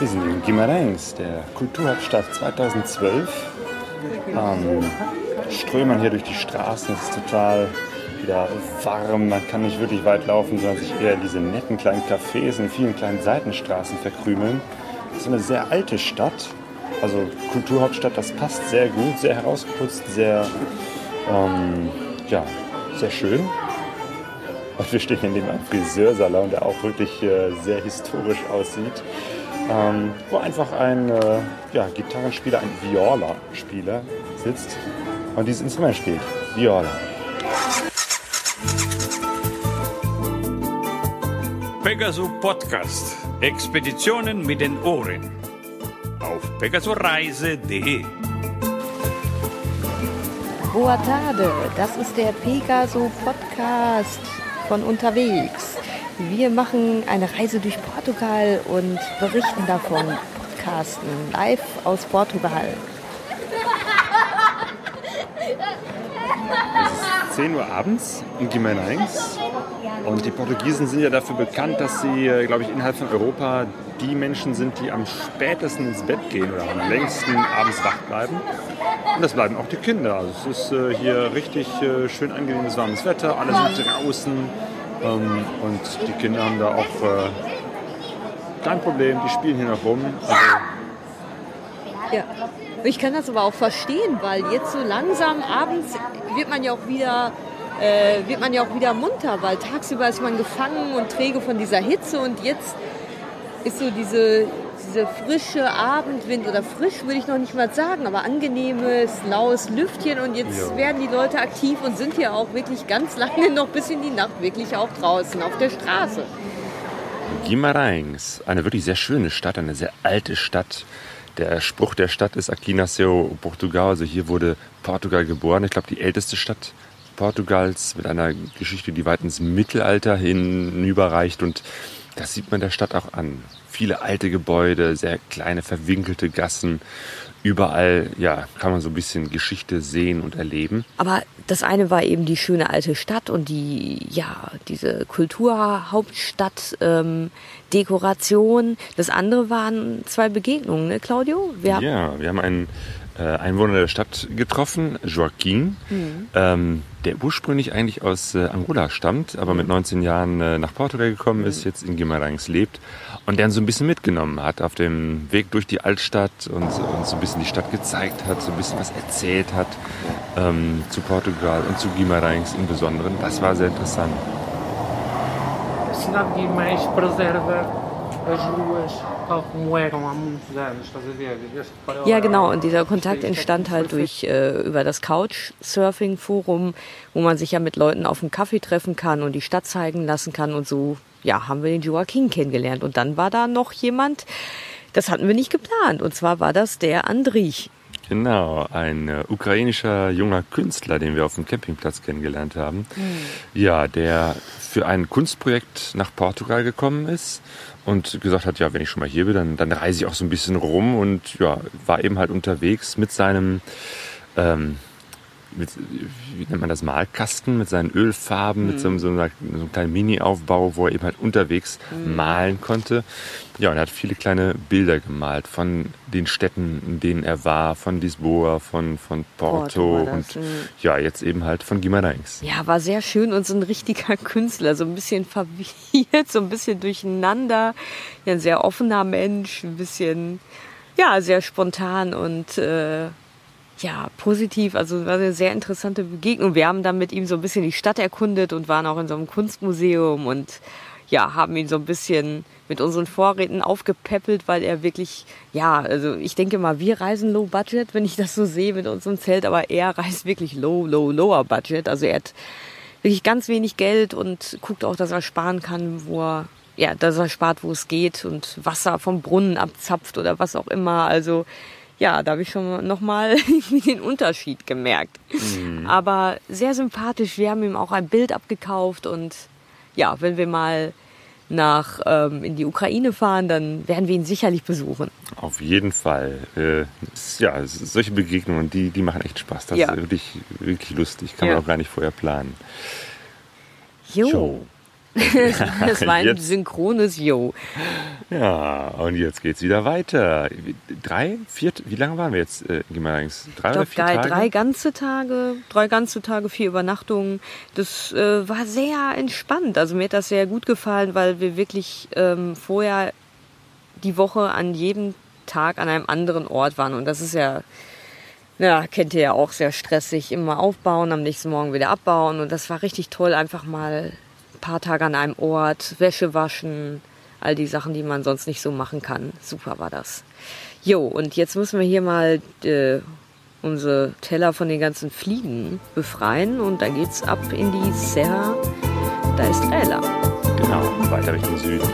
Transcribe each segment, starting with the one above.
Wir sind in Guimarães, der Kulturhauptstadt 2012. Ähm, strömen hier durch die Straßen, es ist total wieder warm, man kann nicht wirklich weit laufen, sondern sich eher in diese netten kleinen Cafés in vielen kleinen Seitenstraßen verkrümeln. Es ist eine sehr alte Stadt, also Kulturhauptstadt, das passt sehr gut, sehr herausgeputzt, sehr, ähm, ja, sehr schön. Und wir stehen in dem Friseursalon, der auch wirklich äh, sehr historisch aussieht. Ähm, wo einfach ein äh, ja, Gitarrenspieler, ein Viola-Spieler sitzt und dieses Instrument spielt. Viola. Pegasus Podcast. Expeditionen mit den Ohren. Auf pegasoreise.de. Boa tarde, das ist der Pegaso Podcast von unterwegs. Wir machen eine Reise durch Portugal und berichten davon. Podcasten live aus Portugal. Es ist 10 Uhr abends in Guimarães und die Portugiesen sind ja dafür bekannt, dass sie, äh, glaube ich, innerhalb von Europa die Menschen sind, die am spätesten ins Bett gehen oder am längsten abends wach bleiben. Und das bleiben auch die Kinder. Also es ist äh, hier richtig äh, schön angenehmes warmes Wetter, alle sind draußen ähm, und die Kinder haben da auch äh, kein Problem, die spielen hier noch rum. Also, Ja. Ich kann das aber auch verstehen, weil jetzt so langsam abends wird man ja auch wieder äh, wird man ja auch wieder munter, weil tagsüber ist man gefangen und träge von dieser Hitze und jetzt ist so diese, diese frische Abendwind oder frisch würde ich noch nicht mal sagen, aber angenehmes, laues Lüftchen und jetzt Ja. werden die Leute aktiv und sind hier auch wirklich ganz lange noch bis in die Nacht wirklich auch draußen auf der Straße. Guimarães, eine wirklich sehr schöne Stadt, eine sehr alte Stadt. Der Spruch der Stadt ist Aqui nasceu Portugal, also hier wurde Portugal geboren. Ich glaube, die älteste Stadt Portugals mit einer Geschichte, die weit ins Mittelalter hinüberreicht. Und das sieht man der Stadt auch an. Viele alte Gebäude, sehr kleine verwinkelte Gassen. Überall ja, kann man so ein bisschen Geschichte sehen und erleben. Aber das eine war eben die schöne alte Stadt und die, ja, diese Kulturhauptstadt, ähm. Das andere waren zwei Begegnungen, ne, Claudio? Wir, Ja, wir haben einen Einwohner der Stadt getroffen, Joaquin, ähm, der ursprünglich eigentlich aus äh, Angola stammt, aber mit 19 Jahren äh, nach Portugal gekommen ist, jetzt in Guimarães lebt und der uns so ein bisschen mitgenommen hat auf dem Weg durch die Altstadt und uns so ein bisschen die Stadt gezeigt hat, so ein bisschen was erzählt hat ähm, zu Portugal und zu Guimarães im Besonderen. Das war sehr interessant. Cidade de Guimarães preserva as ruas tal como eram há muitos anos, estás a ver? Ja, genau. Und dieser Kontakt entstand halt durch äh, über das Couchsurfing-Forum, wo man sich ja mit Leuten auf dem Kaffee treffen kann und die Stadt zeigen lassen kann. Und so, ja, haben wir den Joaquin kennengelernt. Und dann war da noch jemand, das hatten wir nicht geplant. Und zwar war das der Andrich. Genau, ein äh, ukrainischer junger Künstler, den wir auf dem Campingplatz kennengelernt haben. Ja, der für ein Kunstprojekt nach Portugal gekommen ist und gesagt hat, ja, wenn ich schon mal hier bin, dann, dann reise ich auch so ein bisschen rum und ja, war eben halt unterwegs mit seinem, ähm, mit, wie nennt man das, Malkasten, mit seinen Ölfarben, mit so, einem- so, einer, so einem kleinen Mini-Aufbau, wo er eben halt unterwegs malen konnte. Ja, und er hat viele kleine Bilder gemalt von den Städten, in denen er war, von Lisboa, von, von Porto, Porto und mhm. ja, jetzt eben halt von Guimarães. Ja, war sehr schön und so ein richtiger Künstler, so ein bisschen verwirrt, so ein bisschen durcheinander. Ja, ein sehr offener Mensch, ein bisschen, ja, sehr spontan und äh, ja, positiv. Also war eine sehr interessante Begegnung. Wir haben dann mit ihm so ein bisschen die Stadt erkundet und waren auch in so einem Kunstmuseum und ja, haben ihn so ein bisschen mit unseren Vorräten aufgepäppelt, weil er wirklich, ja, also ich denke mal, wir reisen low budget, wenn ich das so sehe mit unserem Zelt, aber er reist wirklich low, low, lower budget. Also er hat wirklich ganz wenig Geld und guckt auch, dass er sparen kann, wo er, ja, dass er spart, wo es geht und Wasser vom Brunnen abzapft oder was auch immer. Also ja, da habe ich schon nochmal den Unterschied gemerkt. Aber sehr sympathisch. Wir haben ihm auch ein Bild abgekauft und ja, wenn wir mal nach ähm, in die Ukraine fahren, dann werden wir ihn sicherlich besuchen. Auf jeden Fall. Äh, ja, solche Begegnungen, die, die machen echt Spaß. Das Ja. ist wirklich, wirklich lustig. Kann Ja. man auch gar nicht vorher planen. Jo. Jo. Das war ein Jetzt- synchrones Yo. Ja, und jetzt geht's wieder weiter. Drei, vier, wie lange waren wir jetzt äh, in? Drei Ich oder glaube, vier drei, Tage? drei ganze Tage, drei ganze Tage, vier Übernachtungen. Das äh, war sehr entspannt. Also mir hat das sehr gut gefallen, weil wir wirklich ähm, vorher die Woche an jedem Tag an einem anderen Ort waren. Und das ist ja, ja, kennt ihr ja auch, sehr stressig. Immer aufbauen, am nächsten Morgen wieder abbauen. Und das war richtig toll, einfach mal paar Tage an einem Ort, Wäsche waschen, all die Sachen, die man sonst nicht so machen kann. Super war das. Jo, und jetzt müssen wir hier mal äh, unsere Teller von den ganzen Fliegen befreien. Und dann geht's ab in die Serra da Estrella. Genau, weiter Richtung Süden.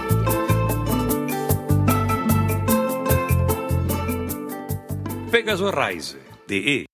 pegasoreise.de